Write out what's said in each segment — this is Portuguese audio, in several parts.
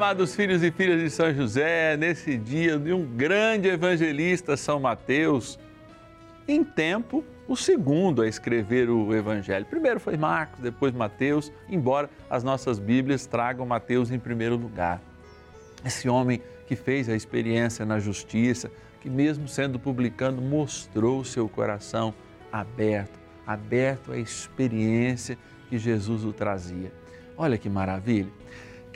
amados filhos e filhas de São José, nesse dia de um grande evangelista, São Mateus, em tempo, o segundo a escrever o Evangelho. Primeiro foi Marcos, depois Mateus, embora as nossas Bíblias tragam Mateus em primeiro lugar. Esse homem que fez a experiência na justiça, que mesmo sendo publicano, mostrou seu coração aberto, aberto à experiência que Jesus o trazia. Olha que maravilha!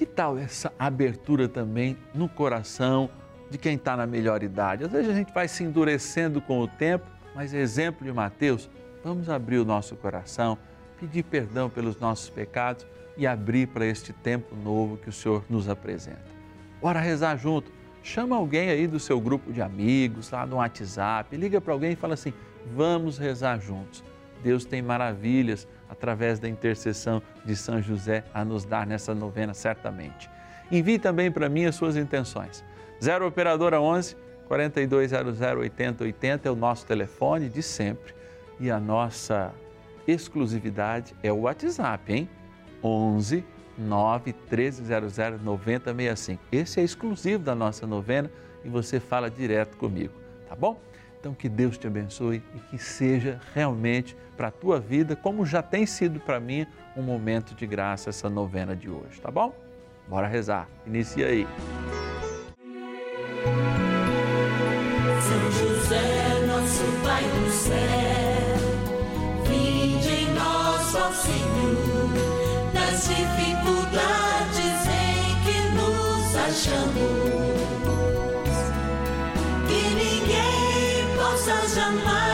Que tal essa abertura também no coração de quem está na melhor idade? Às vezes a gente vai se endurecendo com o tempo, mas exemplo de Mateus, vamos abrir o nosso coração, pedir perdão pelos nossos pecados e abrir para este tempo novo que o Senhor nos apresenta. Bora rezar junto. Chama alguém aí do seu grupo de amigos, lá no WhatsApp, liga para alguém e fala assim: vamos rezar juntos. Deus tem maravilhas através da intercessão de São José a nos dar nessa novena, certamente. Envie também para mim as suas intenções. 0 Operadora 11 4200 8080 é o nosso telefone de sempre e a nossa exclusividade é o WhatsApp, hein? 11 9 1300 9065. Esse é exclusivo da nossa novena e você fala direto comigo, tá bom? Então, que Deus te abençoe e que seja realmente para a tua vida, como já tem sido para mim, um momento de graça essa novena de hoje, tá bom? Bora rezar. Inicia aí. São José, nosso Pai do céu, vinde em Senhor, dificuldades em que nos achamos. 'Cause I'm mine.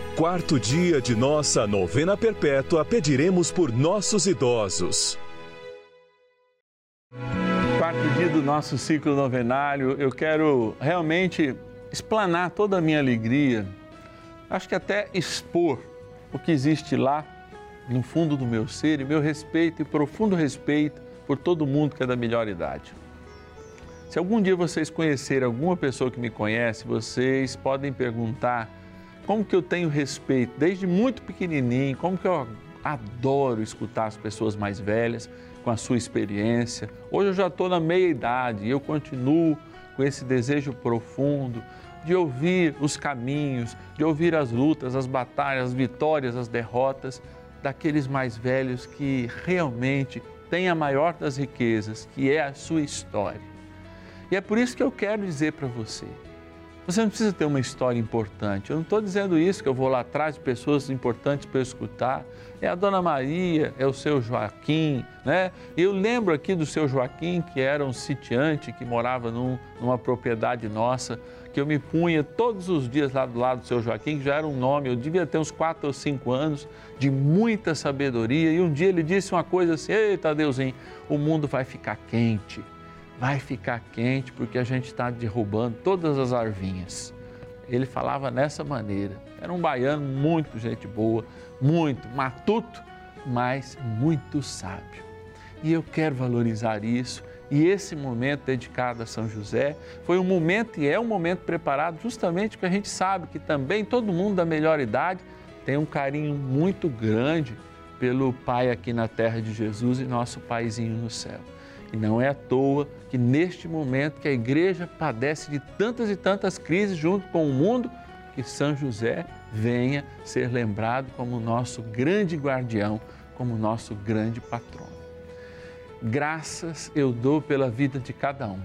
quarto dia de nossa novena perpétua, pediremos por nossos idosos. Quarto dia do nosso ciclo novenário, eu quero realmente explanar toda a minha alegria, acho que até expor o que existe lá no fundo do meu ser e meu respeito e profundo respeito por todo mundo que é da melhor idade. Se algum dia vocês conhecerem alguma pessoa que me conhece, vocês podem perguntar como que eu tenho respeito desde muito pequenininho, como que eu adoro escutar as pessoas mais velhas com a sua experiência. Hoje eu já estou na meia idade e eu continuo com esse desejo profundo de ouvir os caminhos, de ouvir as lutas, as batalhas, as vitórias, as derrotas daqueles mais velhos que realmente têm a maior das riquezas, que é a sua história. E é por isso que eu quero dizer para você você não precisa ter uma história importante. Eu não estou dizendo isso, que eu vou lá atrás de pessoas importantes para eu escutar. É a Dona Maria, é o seu Joaquim, né? Eu lembro aqui do seu Joaquim, que era um sitiante que morava num, numa propriedade nossa, que eu me punha todos os dias lá do lado do seu Joaquim, que já era um nome, eu devia ter uns quatro ou cinco anos, de muita sabedoria. E um dia ele disse uma coisa assim: Eita, Deusinho, o mundo vai ficar quente vai ficar quente porque a gente está derrubando todas as arvinhas. Ele falava nessa maneira. Era um baiano muito gente boa, muito matuto, mas muito sábio. E eu quero valorizar isso E esse momento dedicado a São José foi um momento e é um momento preparado justamente porque a gente sabe que também todo mundo da melhor idade tem um carinho muito grande pelo Pai aqui na terra de Jesus e nosso Paizinho no céu. E não é à toa que neste momento que a igreja padece de tantas e tantas crises junto com o mundo, que São José venha ser lembrado como nosso grande guardião, como nosso grande patrono. Graças eu dou pela vida de cada um.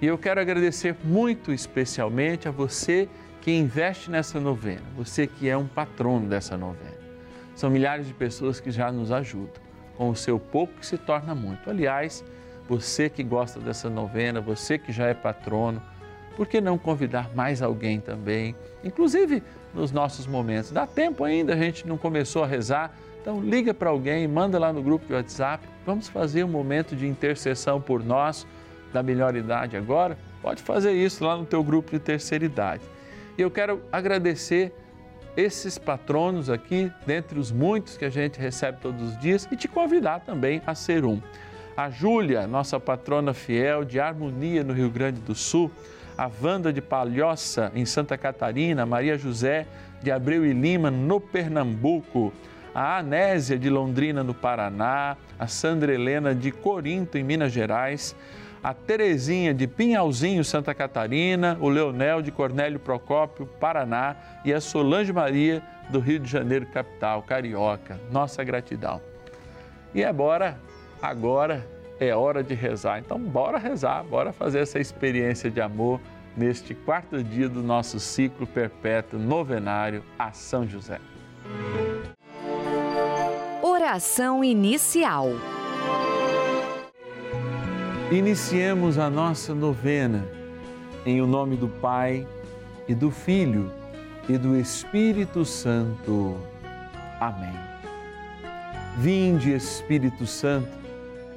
E eu quero agradecer muito especialmente a você que investe nessa novena, você que é um patrono dessa novena. São milhares de pessoas que já nos ajudam. Com o seu pouco que se torna muito. Aliás, você que gosta dessa novena, você que já é patrono, por que não convidar mais alguém também? Inclusive nos nossos momentos. Dá tempo ainda, a gente não começou a rezar. Então liga para alguém, manda lá no grupo de WhatsApp. Vamos fazer um momento de intercessão por nós da melhor idade agora? Pode fazer isso lá no teu grupo de terceira idade. E eu quero agradecer esses patronos aqui, dentre os muitos que a gente recebe todos os dias, e te convidar também a ser um a Júlia, nossa patrona fiel de Harmonia no Rio Grande do Sul, a Wanda de Palhoça em Santa Catarina, Maria José de Abreu e Lima no Pernambuco, a Anésia de Londrina no Paraná, a Sandra Helena de Corinto em Minas Gerais, a Terezinha de Pinhalzinho, Santa Catarina, o Leonel de Cornélio Procópio, Paraná. E a Solange Maria do Rio de Janeiro, capital, carioca. Nossa gratidão. E agora agora é hora de rezar. Então, bora rezar, bora fazer essa experiência de amor neste quarto dia do nosso ciclo perpétuo novenário a São José. Oração inicial. Iniciemos a nossa novena em o nome do Pai e do Filho e do Espírito Santo. Amém. Vinde, Espírito Santo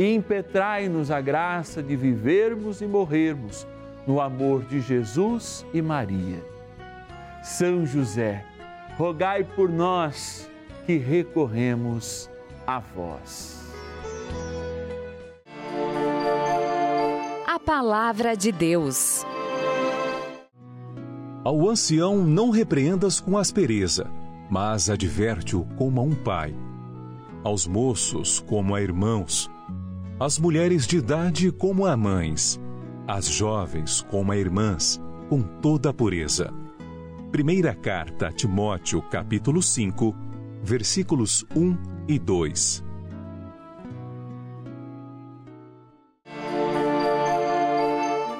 e impetrai-nos a graça de vivermos e morrermos no amor de Jesus e Maria. São José, rogai por nós que recorremos a vós. A Palavra de Deus. Ao ancião não repreendas com aspereza, mas adverte-o como a um pai. Aos moços como a irmãos as mulheres de idade como a mães, as jovens como a irmãs, com toda a pureza. Primeira carta a Timóteo, capítulo 5, versículos 1 e 2.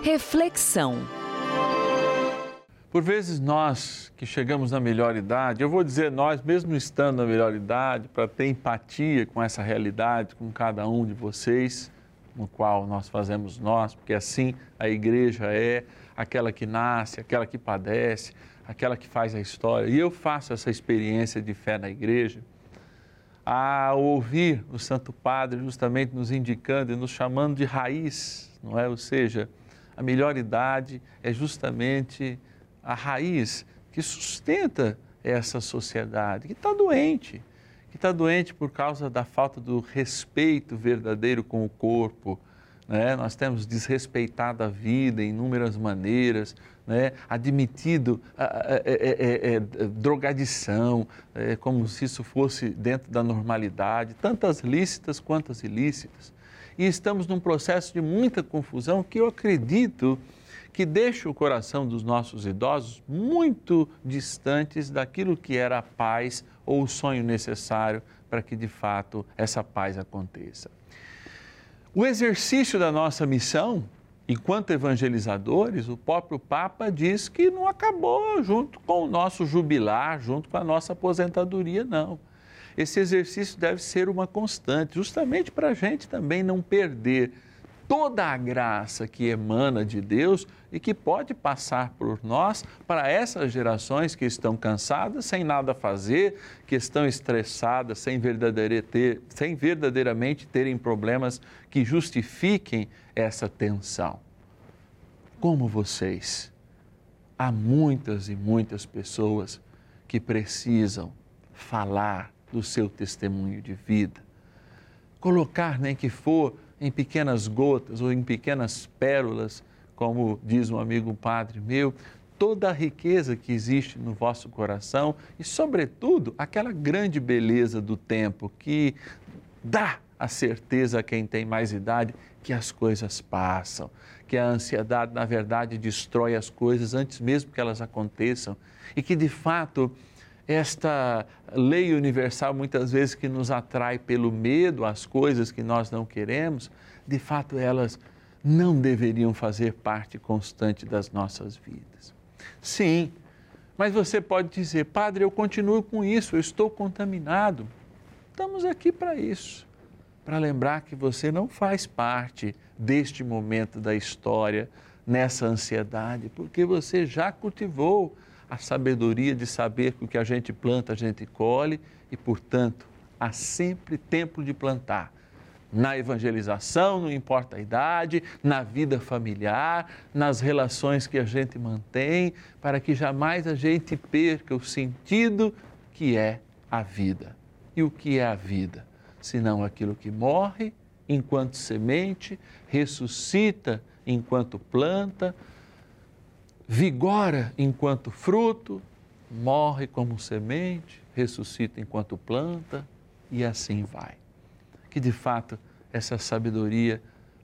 Reflexão. Por vezes nós que chegamos na melhor idade, eu vou dizer nós, mesmo estando na melhor idade, para ter empatia com essa realidade, com cada um de vocês, no qual nós fazemos nós, porque assim a igreja é aquela que nasce, aquela que padece, aquela que faz a história. E eu faço essa experiência de fé na igreja ao ouvir o Santo Padre justamente nos indicando e nos chamando de raiz, não é? Ou seja, a melhor idade é justamente a raiz que sustenta essa sociedade, que está doente, que está doente por causa da falta do respeito verdadeiro com o corpo. Né? Nós temos desrespeitado a vida em inúmeras maneiras, né? admitido a, a, a, a, drogadição, é, como se isso fosse dentro da normalidade, tantas lícitas quanto ilícitas. E estamos num processo de muita confusão que eu acredito que deixa o coração dos nossos idosos muito distantes daquilo que era a paz ou o sonho necessário para que de fato essa paz aconteça. O exercício da nossa missão, enquanto evangelizadores, o próprio Papa diz que não acabou junto com o nosso jubilar, junto com a nossa aposentadoria, não. Esse exercício deve ser uma constante, justamente para a gente também não perder toda a graça que emana de Deus e que pode passar por nós para essas gerações que estão cansadas, sem nada fazer, que estão estressadas, sem, ter, sem verdadeiramente terem problemas que justifiquem essa tensão. Como vocês, há muitas e muitas pessoas que precisam falar do seu testemunho de vida, colocar nem que for em pequenas gotas ou em pequenas pérolas, como diz um amigo padre meu, toda a riqueza que existe no vosso coração e, sobretudo, aquela grande beleza do tempo que dá a certeza a quem tem mais idade que as coisas passam, que a ansiedade, na verdade, destrói as coisas antes mesmo que elas aconteçam e que, de fato, esta lei universal, muitas vezes, que nos atrai pelo medo às coisas que nós não queremos, de fato, elas não deveriam fazer parte constante das nossas vidas. Sim, mas você pode dizer, Padre, eu continuo com isso, eu estou contaminado. Estamos aqui para isso, para lembrar que você não faz parte deste momento da história, nessa ansiedade, porque você já cultivou a sabedoria de saber que o que a gente planta, a gente colhe e, portanto, há sempre tempo de plantar. Na evangelização, não importa a idade, na vida familiar, nas relações que a gente mantém, para que jamais a gente perca o sentido que é a vida. E o que é a vida? Senão aquilo que morre enquanto semente, ressuscita enquanto planta, vigora enquanto fruto, morre como semente, ressuscita enquanto planta e assim vai. Que de fato essa sabedoria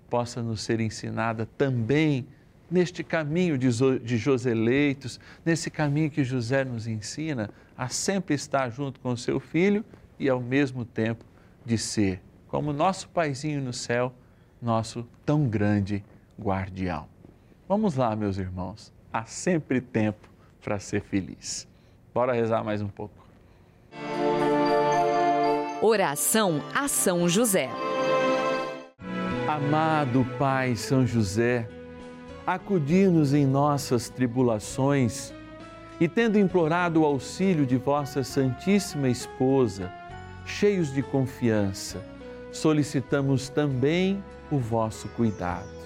possa nos ser ensinada também neste caminho de, Joseleitos, nesse caminho que José nos ensina a sempre estar junto com o seu filho e ao mesmo tempo de ser, como nosso paizinho no céu, nosso tão grande guardião. Vamos lá, meus irmãos há sempre tempo para ser feliz. Bora rezar mais um pouco. Oração a São José. Amado Pai São José, acudir-nos em nossas tribulações e, tendo implorado o auxílio de vossa Santíssima Esposa, cheios de confiança, solicitamos também o vosso cuidado.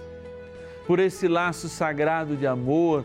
Por esse laço sagrado de amor,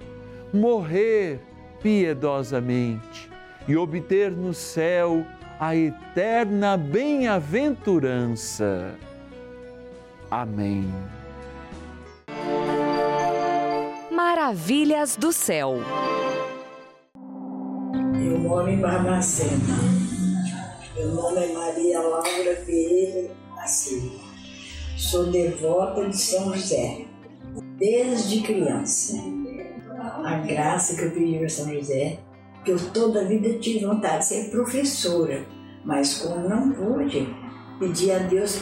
morrer piedosamente e obter no céu a eterna bem-aventurança. Amém. Maravilhas do céu. Eu moro em Barbacena. Meu nome é Maria Laura Pereira da Silva. Sou devota de São José, desde criança. A graça que eu pedi para São José, que eu toda a vida tive vontade de ser professora, mas como não pude, pedi a Deus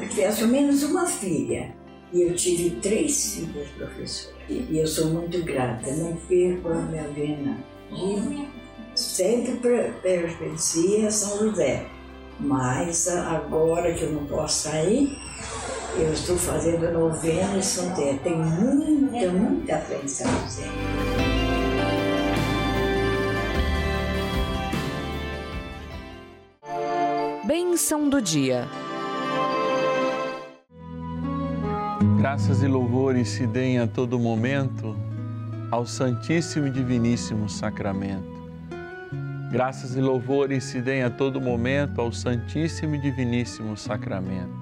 que tivesse ao menos uma filha. E eu tive três filhas professoras. E eu sou muito grata, não perco a minha vena. E sempre pertencia a São José. Mas agora que eu não posso sair, eu estou fazendo novena São José. Tem muita, muita fé em São José. Bênção do dia. Graças e louvores se deem a todo momento ao Santíssimo e Diviníssimo Sacramento. Graças e louvores se deem a todo momento ao Santíssimo e Diviníssimo Sacramento.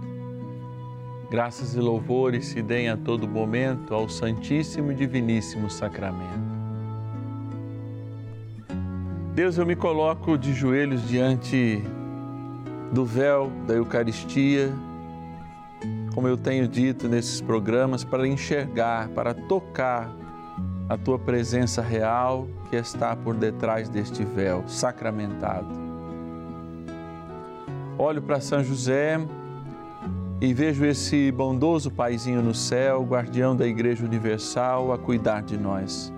Graças e louvores se deem a todo momento ao Santíssimo e Diviníssimo Sacramento. Deus, eu me coloco de joelhos diante do véu da Eucaristia, como eu tenho dito nesses programas, para enxergar, para tocar a tua presença real que está por detrás deste véu sacramentado. Olho para São José e vejo esse bondoso paizinho no céu, guardião da Igreja Universal, a cuidar de nós.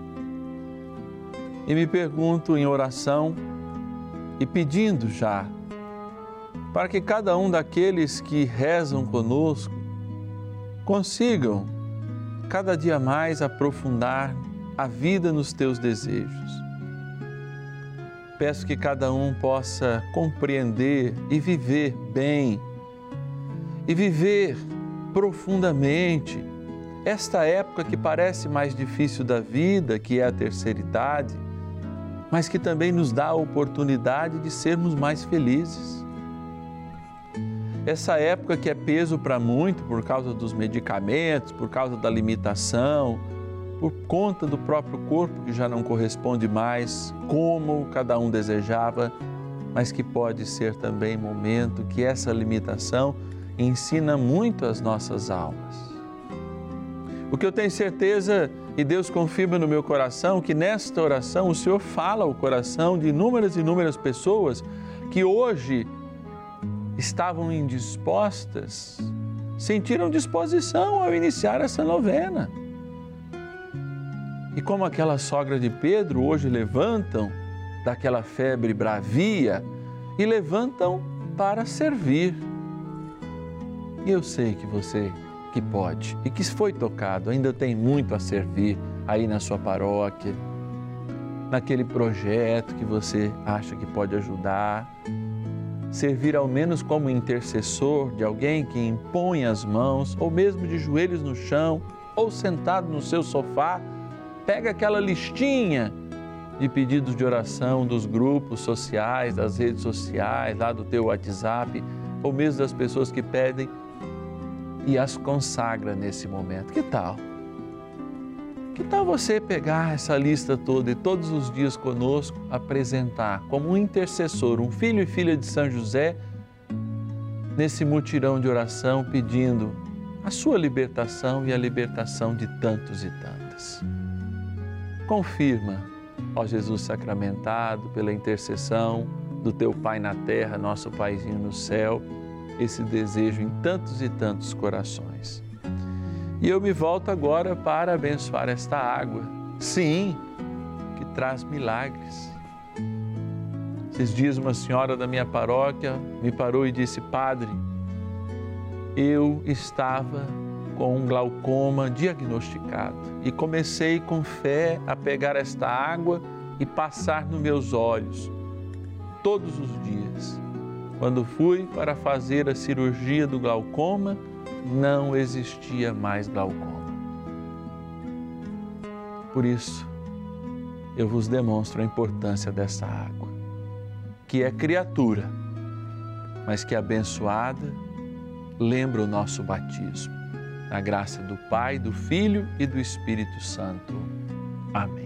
E me pergunto em oração e pedindo já para que cada um daqueles que rezam conosco consigam cada dia mais aprofundar a vida nos teus desejos. Peço que cada um possa compreender e viver bem e viver profundamente. Esta época que parece mais difícil da vida, que é a terceira idade, mas que também nos dá a oportunidade de sermos mais felizes. Essa época que é peso para muito por causa dos medicamentos, por causa da limitação, por conta do próprio corpo que já não corresponde mais como cada um desejava, mas que pode ser também momento que essa limitação ensina muito as nossas almas. O que eu tenho certeza e Deus confirma no meu coração que nesta oração o Senhor fala ao coração de inúmeras e inúmeras pessoas que hoje estavam indispostas, sentiram disposição ao iniciar essa novena. E como aquela sogra de Pedro, hoje levantam daquela febre bravia e levantam para servir. E eu sei que você que pode e que foi tocado ainda tem muito a servir aí na sua paróquia, naquele projeto que você acha que pode ajudar servir ao menos como intercessor de alguém que impõe as mãos, ou mesmo de joelhos no chão, ou sentado no seu sofá, pega aquela listinha de pedidos de oração dos grupos sociais, das redes sociais, lá do teu WhatsApp, ou mesmo das pessoas que pedem e as consagra nesse momento. Que tal? Que tal você pegar essa lista toda e todos os dias conosco apresentar como um intercessor, um filho e filha de São José, nesse mutirão de oração pedindo a sua libertação e a libertação de tantos e tantas. Confirma, ó Jesus sacramentado, pela intercessão do teu Pai na terra, nosso Paizinho no céu, esse desejo em tantos e tantos corações. E eu me volto agora para abençoar esta água, sim, que traz milagres. Esses dias, uma senhora da minha paróquia me parou e disse: Padre, eu estava com um glaucoma diagnosticado e comecei com fé a pegar esta água e passar nos meus olhos todos os dias. Quando fui para fazer a cirurgia do glaucoma, não existia mais glaucoma. Por isso, eu vos demonstro a importância dessa água, que é criatura, mas que abençoada lembra o nosso batismo. Na graça do Pai, do Filho e do Espírito Santo. Amém.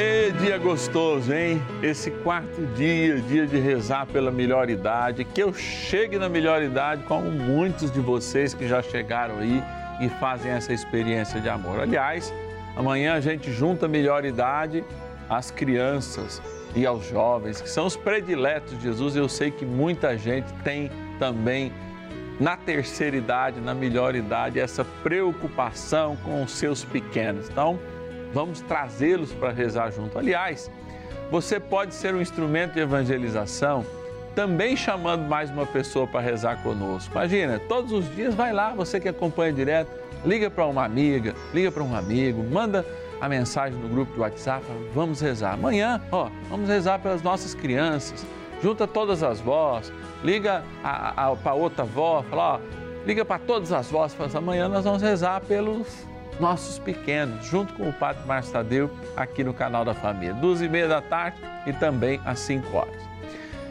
E dia gostoso, hein? Esse quarto dia, dia de rezar pela melhor idade, que eu chegue na melhor idade, como muitos de vocês que já chegaram aí e fazem essa experiência de amor. Aliás, amanhã a gente junta a melhor idade às crianças e aos jovens, que são os prediletos de Jesus. Eu sei que muita gente tem também na terceira idade, na melhor idade, essa preocupação com os seus pequenos. Então, vamos trazê-los para rezar junto. Aliás, você pode ser um instrumento de evangelização também chamando mais uma pessoa para rezar conosco. Imagina, todos os dias vai lá, você que acompanha direto, liga para uma amiga, liga para um amigo, manda a mensagem no grupo do WhatsApp, vamos rezar. Amanhã, ó, vamos rezar pelas nossas crianças. Junta todas as vós, liga para outra avó, fala, ó, liga para todas as vós, fala, amanhã nós vamos rezar pelos nossos pequenos, junto com o Padre Márcio Tadeu, aqui no canal da Família, duas e meia da tarde e também às 5 horas.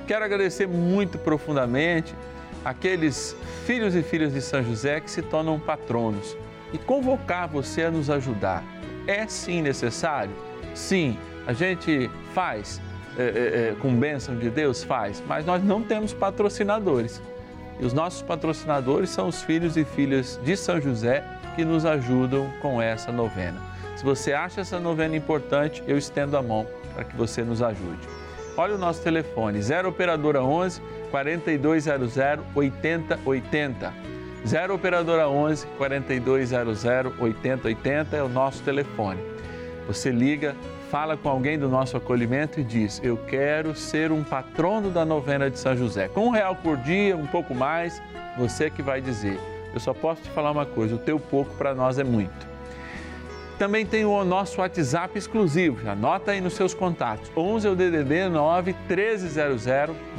Quero agradecer muito profundamente aqueles filhos e filhas de São José que se tornam patronos e convocar você a nos ajudar. É sim necessário? Sim, a gente faz é, é, com bênção de Deus? Faz, mas nós não temos patrocinadores. E os nossos patrocinadores são os filhos e filhas de São José que nos ajudam com essa novena. Se você acha essa novena importante, eu estendo a mão para que você nos ajude. Olha o nosso telefone, 0 operadora 11 4200 8080. 0 operadora 11 4200 8080 é o nosso telefone. Você liga, fala com alguém do nosso acolhimento e diz: Eu quero ser um patrono da novena de São José. Com um real por dia, um pouco mais, você que vai dizer. Eu só posso te falar uma coisa: o teu pouco para nós é muito. Também tem o nosso WhatsApp exclusivo, anota aí nos seus contatos. 11 é o DDD 9 1300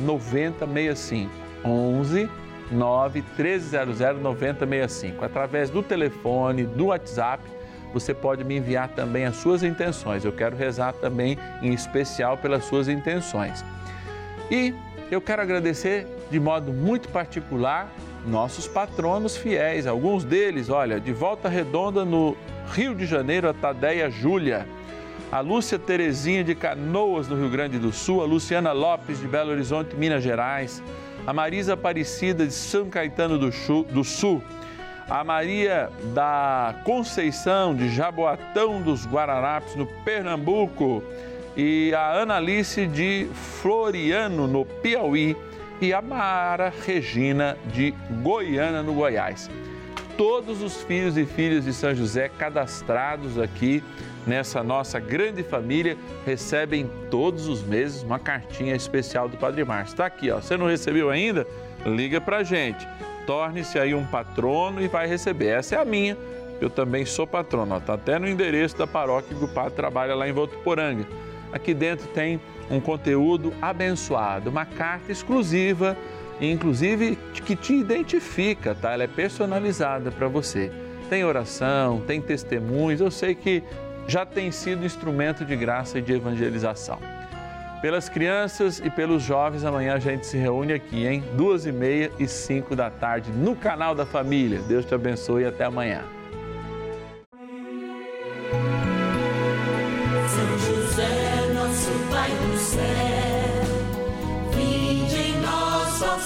9065. 11 9 1300 9065. Através do telefone, do WhatsApp, você pode me enviar também as suas intenções. Eu quero rezar também em especial pelas suas intenções. E eu quero agradecer de modo muito particular nossos patronos fiéis, alguns deles, olha, de volta redonda no Rio de Janeiro, a Tadeia Júlia, a Lúcia Terezinha de Canoas, no Rio Grande do Sul, a Luciana Lopes de Belo Horizonte, Minas Gerais, a Marisa Aparecida de São Caetano do Sul, a Maria da Conceição de Jaboatão dos Guararapes, no Pernambuco, e a Analice de Floriano, no Piauí, e a Mara Regina de Goiânia, no Goiás todos os filhos e filhas de São José cadastrados aqui nessa nossa grande família recebem todos os meses uma cartinha especial do Padre Márcio. Está aqui, ó. Você não recebeu ainda? Liga para gente. torne-se aí um patrono e vai receber. Essa é a minha, eu também sou patrono. Está até no endereço da paróquia que o padre trabalha lá em Votuporanga. Aqui dentro tem um conteúdo abençoado, uma carta exclusiva, inclusive que te identifica, tá? Ela é personalizada para você. Tem oração, tem testemunhos, eu sei que já tem sido instrumento de graça e de evangelização. Pelas crianças e pelos jovens, amanhã a gente se reúne aqui, em duas e meia e cinco da tarde, no canal da Família. Deus te abençoe e até amanhã.